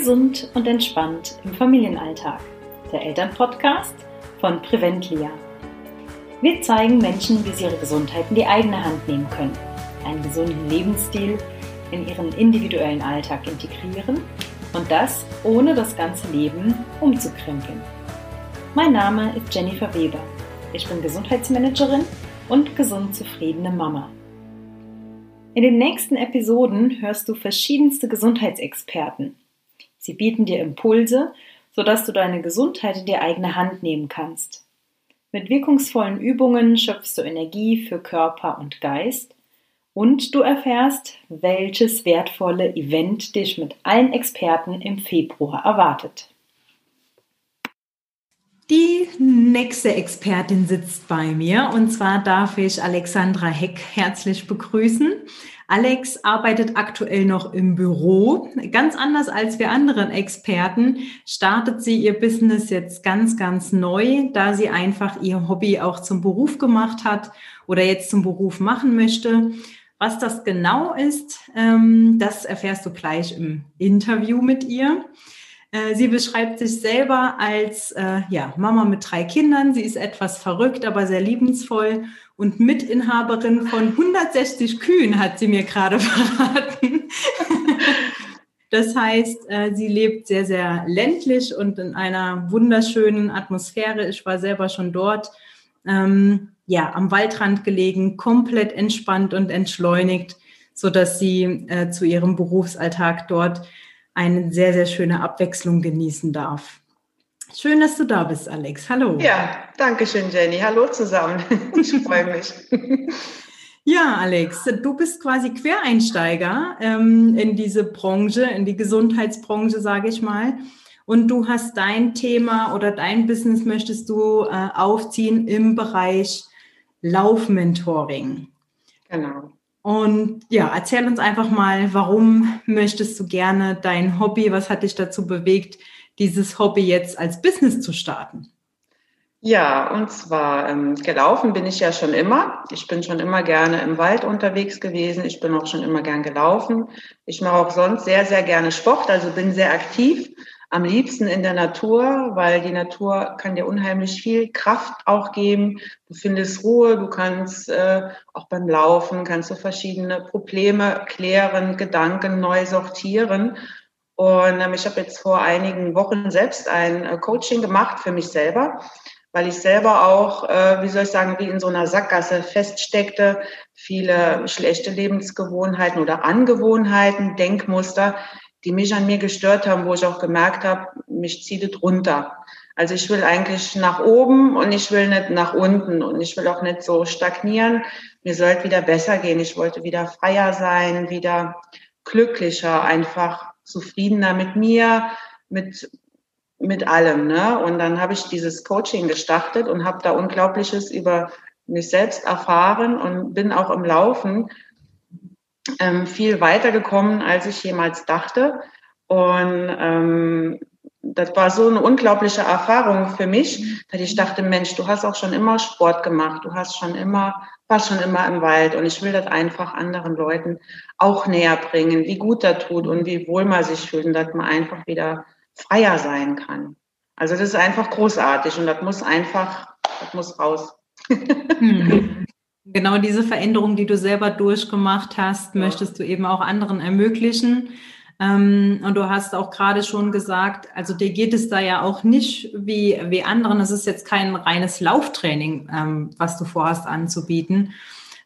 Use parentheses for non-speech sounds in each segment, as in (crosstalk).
Gesund und entspannt im Familienalltag. Der Elternpodcast von Preventlia. Wir zeigen Menschen, wie sie ihre Gesundheit in die eigene Hand nehmen können, einen gesunden Lebensstil in ihren individuellen Alltag integrieren und das ohne das ganze Leben umzukrempeln. Mein Name ist Jennifer Weber. Ich bin Gesundheitsmanagerin und gesund zufriedene Mama. In den nächsten Episoden hörst du verschiedenste Gesundheitsexperten. Sie bieten dir Impulse, sodass du deine Gesundheit in die eigene Hand nehmen kannst. Mit wirkungsvollen Übungen schöpfst du Energie für Körper und Geist und du erfährst, welches wertvolle Event dich mit allen Experten im Februar erwartet. Die nächste Expertin sitzt bei mir und zwar darf ich Alexandra Heck herzlich begrüßen. Alex arbeitet aktuell noch im Büro. Ganz anders als wir anderen Experten startet sie ihr Business jetzt ganz, ganz neu, da sie einfach ihr Hobby auch zum Beruf gemacht hat oder jetzt zum Beruf machen möchte. Was das genau ist, ähm, das erfährst du gleich im Interview mit ihr. Äh, sie beschreibt sich selber als äh, ja, Mama mit drei Kindern. Sie ist etwas verrückt, aber sehr liebensvoll und Mitinhaberin von 160 Kühen, hat sie mir gerade (laughs) verraten. Das heißt, äh, sie lebt sehr, sehr ländlich und in einer wunderschönen Atmosphäre. Ich war selber schon dort. Ähm, ja, am Waldrand gelegen, komplett entspannt und entschleunigt, so dass sie äh, zu ihrem Berufsalltag dort eine sehr, sehr schöne Abwechslung genießen darf. Schön, dass du da bist, Alex. Hallo. Ja, danke schön, Jenny. Hallo zusammen. (laughs) Ich freue mich. (laughs) Ja, Alex, du bist quasi Quereinsteiger ähm, in diese Branche, in die Gesundheitsbranche, sage ich mal. Und du hast dein Thema oder dein Business möchtest du äh, aufziehen im Bereich Laufmentoring. Genau. Und ja, erzähl uns einfach mal, warum möchtest du gerne dein Hobby, was hat dich dazu bewegt, dieses Hobby jetzt als Business zu starten? Ja, und zwar ähm, gelaufen bin ich ja schon immer. Ich bin schon immer gerne im Wald unterwegs gewesen. Ich bin auch schon immer gern gelaufen. Ich mache auch sonst sehr, sehr gerne Sport, also bin sehr aktiv am liebsten in der Natur, weil die Natur kann dir unheimlich viel Kraft auch geben. Du findest Ruhe, du kannst äh, auch beim Laufen, kannst du verschiedene Probleme klären, Gedanken neu sortieren. Und ähm, ich habe jetzt vor einigen Wochen selbst ein äh, Coaching gemacht für mich selber, weil ich selber auch, äh, wie soll ich sagen, wie in so einer Sackgasse feststeckte, viele schlechte Lebensgewohnheiten oder Angewohnheiten, Denkmuster, die mich an mir gestört haben, wo ich auch gemerkt habe, mich zieht es runter. Also ich will eigentlich nach oben und ich will nicht nach unten und ich will auch nicht so stagnieren. Mir sollte wieder besser gehen. Ich wollte wieder freier sein, wieder glücklicher, einfach zufriedener mit mir, mit mit allem. Ne? Und dann habe ich dieses Coaching gestartet und habe da Unglaubliches über mich selbst erfahren und bin auch im Laufen ähm, viel weitergekommen, als ich jemals dachte. Und ähm, das war so eine unglaubliche Erfahrung für mich, dass ich dachte, Mensch, du hast auch schon immer Sport gemacht, du hast schon immer, warst schon immer im Wald und ich will das einfach anderen Leuten auch näher bringen, wie gut das tut und wie wohl man sich fühlt und dass man einfach wieder freier sein kann. Also das ist einfach großartig und das muss einfach, das muss raus. (laughs) Genau diese Veränderung, die du selber durchgemacht hast, ja. möchtest du eben auch anderen ermöglichen. Ähm, und du hast auch gerade schon gesagt, also dir geht es da ja auch nicht wie, wie anderen. Es ist jetzt kein reines Lauftraining, ähm, was du vorhast anzubieten,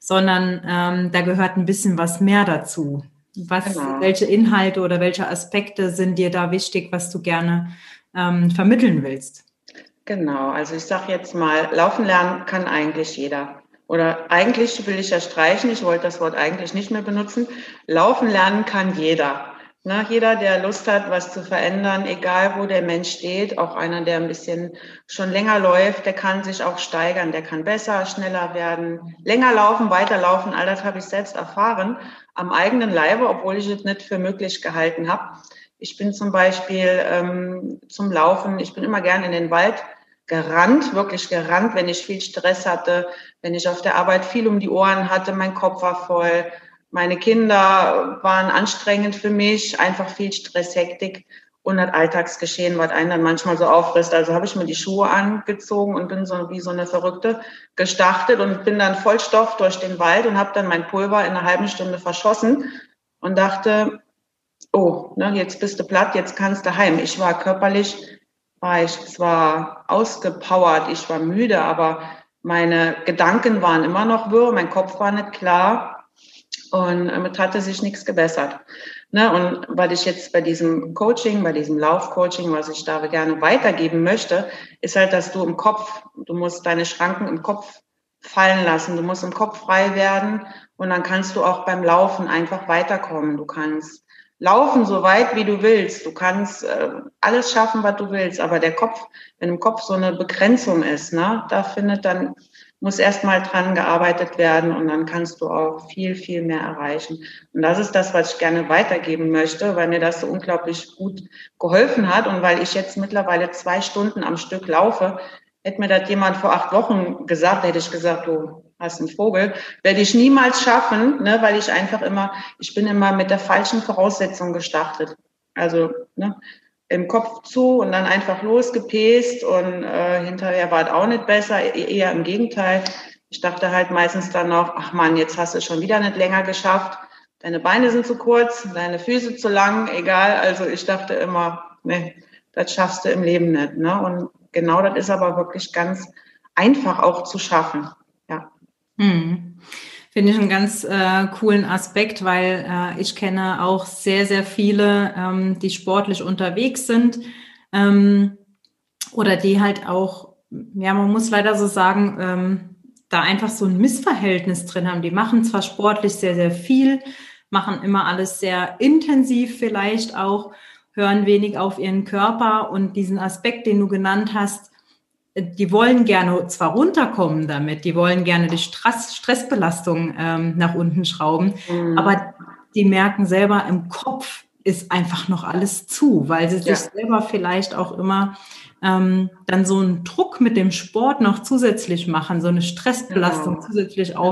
sondern ähm, da gehört ein bisschen was mehr dazu. Was, genau. welche Inhalte oder welche Aspekte sind dir da wichtig, was du gerne ähm, vermitteln willst? Genau, also ich sage jetzt mal, laufen lernen kann eigentlich jeder oder eigentlich will ich ja streichen, ich wollte das Wort eigentlich nicht mehr benutzen. Laufen lernen kann jeder. Na, jeder, der Lust hat, was zu verändern, egal wo der Mensch steht, auch einer, der ein bisschen schon länger läuft, der kann sich auch steigern, der kann besser, schneller werden, länger laufen, weiterlaufen. All das habe ich selbst erfahren am eigenen Leibe, obwohl ich es nicht für möglich gehalten habe. Ich bin zum Beispiel ähm, zum Laufen, ich bin immer gern in den Wald gerannt, wirklich gerannt, wenn ich viel Stress hatte, wenn ich auf der Arbeit viel um die Ohren hatte, mein Kopf war voll, meine Kinder waren anstrengend für mich, einfach viel Stress, Hektik. und das Alltagsgeschehen, was einen dann manchmal so auffrisst. Also habe ich mir die Schuhe angezogen und bin so wie so eine Verrückte gestartet und bin dann voll Stoff durch den Wald und habe dann mein Pulver in einer halben Stunde verschossen und dachte, oh, ne, jetzt bist du platt, jetzt kannst du heim. Ich war körperlich, war ich zwar ausgepowert, ich war müde, aber meine Gedanken waren immer noch wirr, mein Kopf war nicht klar und damit hatte sich nichts gebessert. Ne, und weil ich jetzt bei diesem Coaching, bei diesem Laufcoaching, was ich da gerne weitergeben möchte, ist halt, dass du im Kopf, du musst deine Schranken im Kopf fallen lassen, du musst im Kopf frei werden und dann kannst du auch beim Laufen einfach weiterkommen. Du kannst laufen so weit, wie du willst. Du kannst äh, alles schaffen, was du willst. Aber der Kopf, wenn im Kopf so eine Begrenzung ist, ne, da findet dann muss erstmal dran gearbeitet werden und dann kannst du auch viel, viel mehr erreichen. Und das ist das, was ich gerne weitergeben möchte, weil mir das so unglaublich gut geholfen hat und weil ich jetzt mittlerweile zwei Stunden am Stück laufe. Hätte mir das jemand vor acht Wochen gesagt, hätte ich gesagt, du hast einen Vogel, werde ich niemals schaffen, ne, weil ich einfach immer, ich bin immer mit der falschen Voraussetzung gestartet. Also, ne, im Kopf zu und dann einfach losgepäst und äh, hinterher war es auch nicht besser, e-, eher im Gegenteil. Ich dachte halt meistens dann noch, ach man, jetzt hast du es schon wieder nicht länger geschafft. Deine Beine sind zu kurz, deine Füße zu lang, egal. Also ich dachte immer, nee, das schaffst du im Leben nicht. Ne? Und genau das ist aber wirklich ganz einfach auch zu schaffen. Ja. Hm. Finde ich einen ganz äh, coolen Aspekt, weil äh, ich kenne auch sehr, sehr viele, ähm, die sportlich unterwegs sind ähm, oder die halt auch, ja, man muss leider so sagen, ähm, da einfach so ein Missverhältnis drin haben. Die machen zwar sportlich sehr, sehr viel, machen immer alles sehr intensiv vielleicht auch, hören wenig auf ihren Körper und diesen Aspekt, den du genannt hast, die wollen gerne zwar runterkommen damit, die wollen gerne die Stress, Stressbelastung ähm, nach unten schrauben, mhm. aber die merken selber im Kopf ist einfach noch alles zu, weil sie ja. sich selber vielleicht auch immer ähm, dann so einen Druck mit dem Sport noch zusätzlich machen, so eine Stressbelastung genau. zusätzlich genau.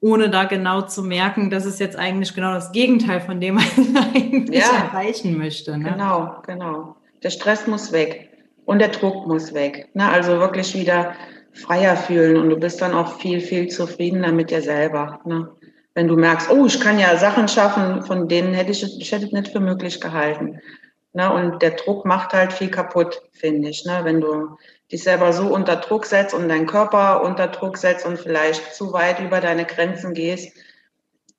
Ohne da genau zu merken, dass es jetzt eigentlich genau das Gegenteil von dem man (laughs) eigentlich ja. erreichen möchte. Ne? Genau, genau. Der Stress muss weg und der Druck muss weg. Ne? Also wirklich wieder freier fühlen und du bist dann auch viel, viel zufriedener mit dir selber. Ne? Wenn du merkst, oh, ich kann ja Sachen schaffen, von denen hätte ich, ich hätte nicht für möglich gehalten. Ne? Und der Druck macht halt viel kaputt, finde ich. Ne? Wenn du dich selber so unter Druck setzt und deinen Körper unter Druck setzt und vielleicht zu weit über deine Grenzen gehst,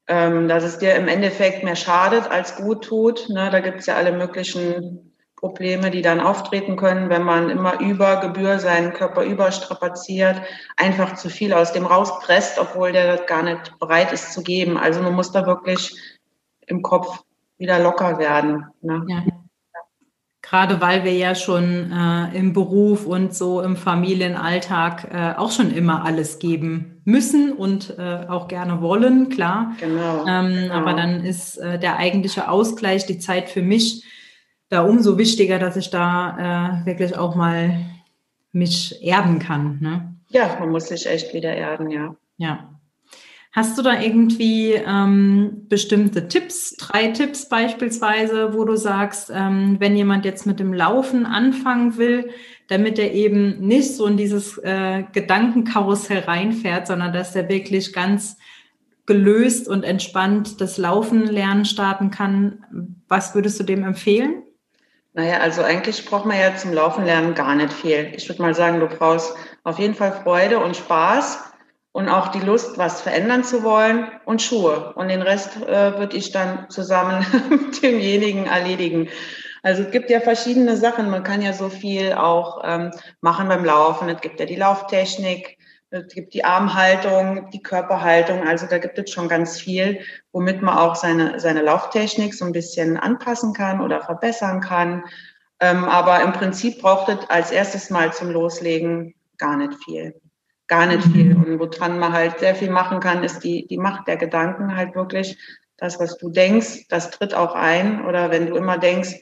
ähm, dass es dir im Endeffekt mehr schadet als gut tut. Ne? Da gibt es ja alle möglichen Probleme, die dann auftreten können, wenn man immer über Gebühr seinen Körper überstrapaziert, einfach zu viel aus dem rauspresst, obwohl der das gar nicht bereit ist zu geben. Also man muss da wirklich im Kopf wieder locker werden. Ne? Ja. Gerade weil wir ja schon äh, im Beruf und so im Familienalltag äh, auch schon immer alles geben müssen und äh, auch gerne wollen, klar. Genau, ähm, genau. Aber dann ist äh, der eigentliche Ausgleich, die Zeit für mich, da umso wichtiger, dass ich da äh, wirklich auch mal mich erden kann. Ne? Ja, man muss sich echt wieder erden, ja. Ja. Hast du da irgendwie ähm, bestimmte Tipps, drei Tipps beispielsweise, wo du sagst, ähm, wenn jemand jetzt mit dem Laufen anfangen will, damit er eben nicht so in dieses äh, Gedankenkarussell reinfährt, sondern dass er wirklich ganz gelöst und entspannt das Laufen lernen starten kann, was würdest du dem empfehlen? Naja, also eigentlich braucht man ja zum Laufen lernen gar nicht viel. Ich würde mal sagen, du brauchst auf jeden Fall Freude und Spaß und auch die Lust, was verändern zu wollen und Schuhe. Und den Rest äh, würde ich dann zusammen (laughs) mit demjenigen erledigen. Also es gibt ja verschiedene Sachen. Man kann ja so viel auch ähm, machen beim Laufen. Es gibt ja die Lauftechnik, es gibt die Armhaltung, die Körperhaltung. Also da gibt es schon ganz viel, womit man auch seine, seine Lauftechnik so ein bisschen anpassen kann oder verbessern kann. Ähm, aber im Prinzip braucht es als erstes Mal zum Loslegen gar nicht viel. Gar nicht mhm. viel. Und woran man halt sehr viel machen kann, ist die, die Macht der Gedanken halt wirklich. Das, was du denkst, das tritt auch ein. Oder wenn du immer denkst,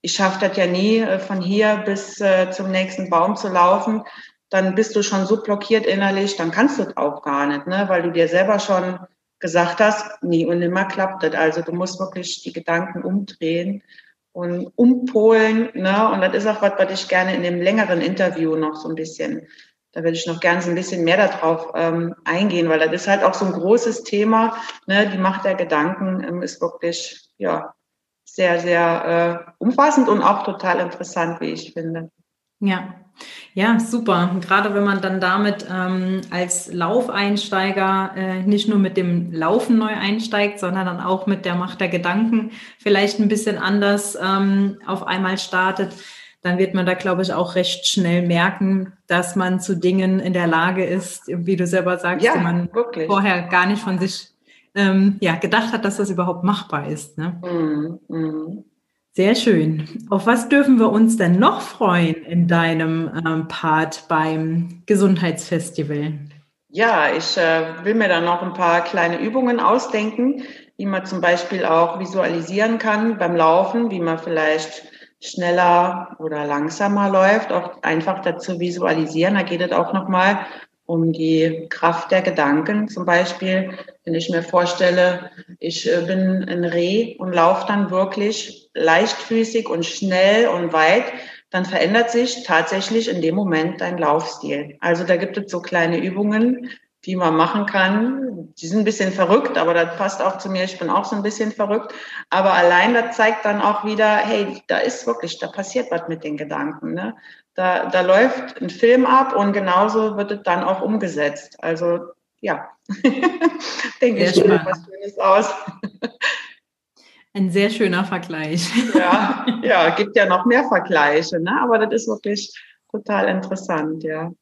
ich schaffe das ja nie, äh, von hier bis äh, zum nächsten Baum zu laufen, dann bist du schon so blockiert innerlich, dann kannst du es auch gar nicht, ne? weil du dir selber schon gesagt hast, nie und nimmer klappt das. Also du musst wirklich die Gedanken umdrehen und umpolen. Ne? Und das ist auch was, was ich gerne in dem längeren Interview noch so ein bisschen, da würde ich noch gerne so ein bisschen mehr darauf ähm, eingehen, weil das ist halt auch so ein großes Thema. Ne? Die Macht der Gedanken ähm, ist wirklich, ja, sehr, sehr äh, umfassend und auch total interessant, wie ich finde. Ja, ja, super. Gerade wenn man dann damit ähm, als Laufeinsteiger äh, nicht nur mit dem Laufen neu einsteigt, sondern dann auch mit der Macht der Gedanken vielleicht ein bisschen anders ähm, auf einmal startet, dann wird man da, glaube ich, auch recht schnell merken, dass man zu Dingen in der Lage ist, wie du selber sagst, ja, die man wirklich. vorher gar nicht von sich ähm, ja, gedacht hat, dass das überhaupt machbar ist. Ne? Mm, mm. Sehr schön. Auf was dürfen wir uns denn noch freuen in deinem ähm, Part beim Gesundheitsfestival? Ja, ich äh, will mir da noch ein paar kleine Übungen ausdenken, wie man zum Beispiel auch visualisieren kann beim Laufen, wie man vielleicht schneller oder langsamer läuft, auch einfach dazu visualisieren. Da geht es auch nochmal um die Kraft der Gedanken. Zum Beispiel, wenn ich mir vorstelle, ich äh, bin ein Reh und laufe dann wirklich leichtfüßig und schnell und weit, dann verändert sich tatsächlich in dem Moment dein Laufstil. Also da gibt es so kleine Übungen, die man machen kann. Die sind ein bisschen verrückt, aber das passt auch zu mir. Ich bin auch so ein bisschen verrückt. Aber allein das zeigt dann auch wieder, hey, da ist wirklich, da passiert was mit den Gedanken. Ne? Da, da läuft ein Film ab und genauso wird es dann auch umgesetzt. Also ja, (laughs) denke ich, mir was Schönes aus. Ein sehr schöner Vergleich. ja, (laughs) ja, gibt ja noch mehr Vergleiche, ne? aber das ist wirklich total interessant, ja.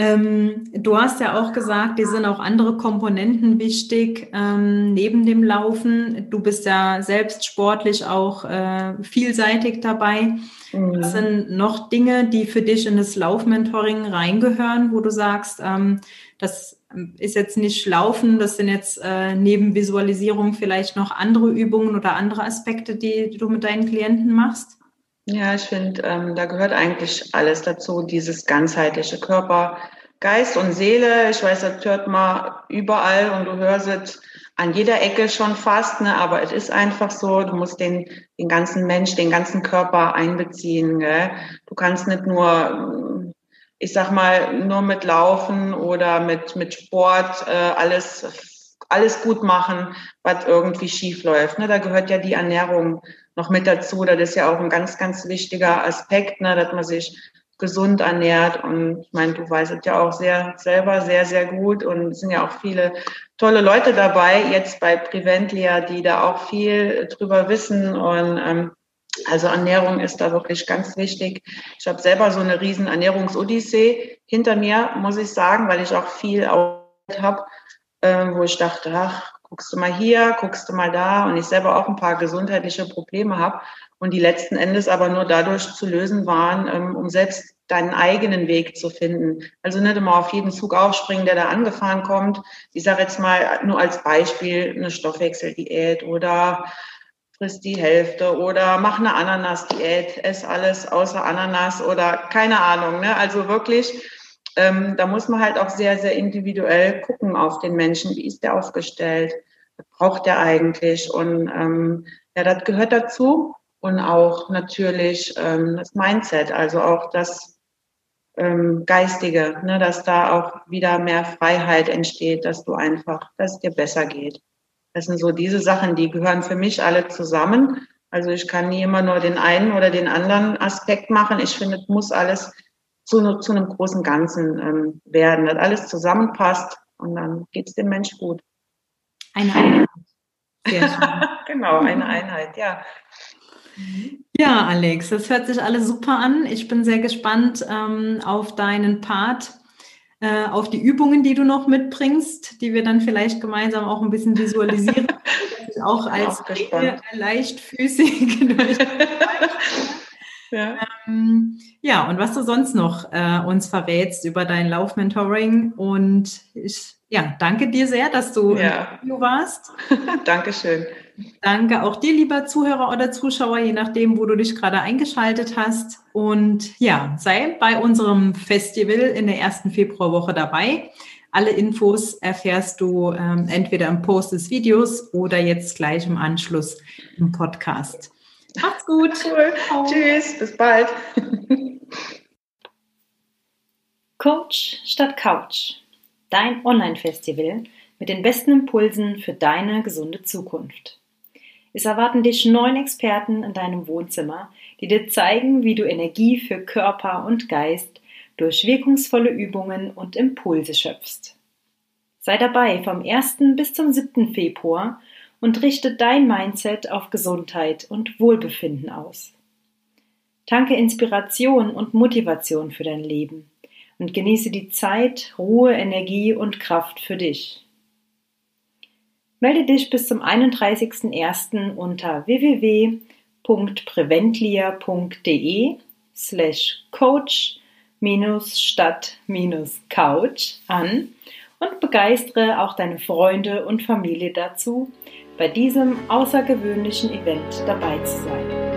Ähm, du hast ja auch gesagt, dir sind auch andere Komponenten wichtig ähm, neben dem Laufen. Du bist ja selbst sportlich auch äh, vielseitig dabei. Mhm. Was sind noch Dinge, die für dich in das Laufmentoring reingehören, wo du sagst, ähm, das ist jetzt nicht Laufen, das sind jetzt äh, neben Visualisierung vielleicht noch andere Übungen oder andere Aspekte, die, die du mit deinen Klienten machst? Ja, ich finde, ähm, da gehört eigentlich alles dazu, dieses ganzheitliche Körper, Geist und Seele. Ich weiß, das hört man überall und du hörst es an jeder Ecke schon fast, ne? aber es ist einfach so, du musst den, den ganzen Mensch, den ganzen Körper einbeziehen. Gell? Du kannst nicht nur, ich sag mal, nur mit Laufen oder mit, mit Sport äh, alles, alles gut machen, was irgendwie schief läuft. Ne? Da gehört ja die Ernährung noch mit dazu. Das ist ja auch ein ganz, ganz wichtiger Aspekt, ne? dass man sich gesund ernährt. Und ich meine, du weißt es ja auch sehr selber sehr, sehr gut. Und es sind ja auch viele tolle Leute dabei, jetzt bei Preventlia, die da auch viel drüber wissen. Und ähm, also Ernährung ist da wirklich ganz wichtig. Ich habe selber so eine riesen Ernährungsodyssee hinter mir, muss ich sagen, weil ich auch viel habe, äh, wo ich dachte, ach, guckst du mal hier, guckst du mal da und ich selber auch ein paar gesundheitliche Probleme habe und die letzten Endes aber nur dadurch zu lösen waren, ähm, um selbst deinen eigenen Weg zu finden. Also nicht immer auf jeden Zug aufspringen, der da angefahren kommt. Ich sage jetzt mal nur als Beispiel eine Stoffwechseldiät oder frisst die Hälfte oder mach eine Ananas-Diät, ess alles außer Ananas oder keine Ahnung. Ne? Also wirklich, ähm, da muss man halt auch sehr, sehr individuell gucken auf den Menschen. Wie ist der aufgestellt? Was braucht der eigentlich? Und ähm, ja, das gehört dazu und auch natürlich ähm, das Mindset, also auch das ähm, Geistige, ne, dass da auch wieder mehr Freiheit entsteht, dass du einfach, dass es dir besser geht. Das sind so diese Sachen, die gehören für mich alle zusammen. Also ich kann nie immer nur den einen oder den anderen Aspekt machen. Ich finde, es muss alles zu, zu einem großen Ganzen ähm, werden, dass alles zusammenpasst und dann geht es dem Mensch gut. Eine Einheit. Sehr schön. (laughs) genau, eine Einheit, ja. Ja, Alex, das hört sich alles super an. Ich bin sehr gespannt ähm, auf deinen Part, äh, auf die Übungen, die du noch mitbringst, die wir dann vielleicht gemeinsam auch ein bisschen visualisieren. (laughs) auch als auch leichtfüßig. (laughs) ja. Ähm, ja, und was du sonst noch äh, uns verrätst über dein Laufmentoring. Und ich ja, danke dir sehr, dass du ja. im Video warst. (laughs) Dankeschön. Danke auch dir, lieber Zuhörer oder Zuschauer, je nachdem, wo du dich gerade eingeschaltet hast. Und ja, sei bei unserem Festival in der ersten Februarwoche dabei. Alle Infos erfährst du ähm, entweder im Post des Videos oder jetzt gleich im Anschluss im Podcast. Macht's gut. Cool. Tschüss, bis bald. Coach statt Couch. Dein Online-Festival mit den besten Impulsen für deine gesunde Zukunft. Es erwarten dich neun Experten in deinem Wohnzimmer, die dir zeigen, wie du Energie für Körper und Geist durch wirkungsvolle Übungen und Impulse schöpfst. Sei dabei vom 1. bis zum 7. Februar und richte dein Mindset auf Gesundheit und Wohlbefinden aus. Tanke Inspiration und Motivation für dein Leben und genieße die Zeit, Ruhe, Energie und Kraft für dich. Melde dich bis zum 31.01. unter www.preventlia.de slash coach statt couch an und begeistere auch deine Freunde und Familie dazu, bei diesem außergewöhnlichen Event dabei zu sein.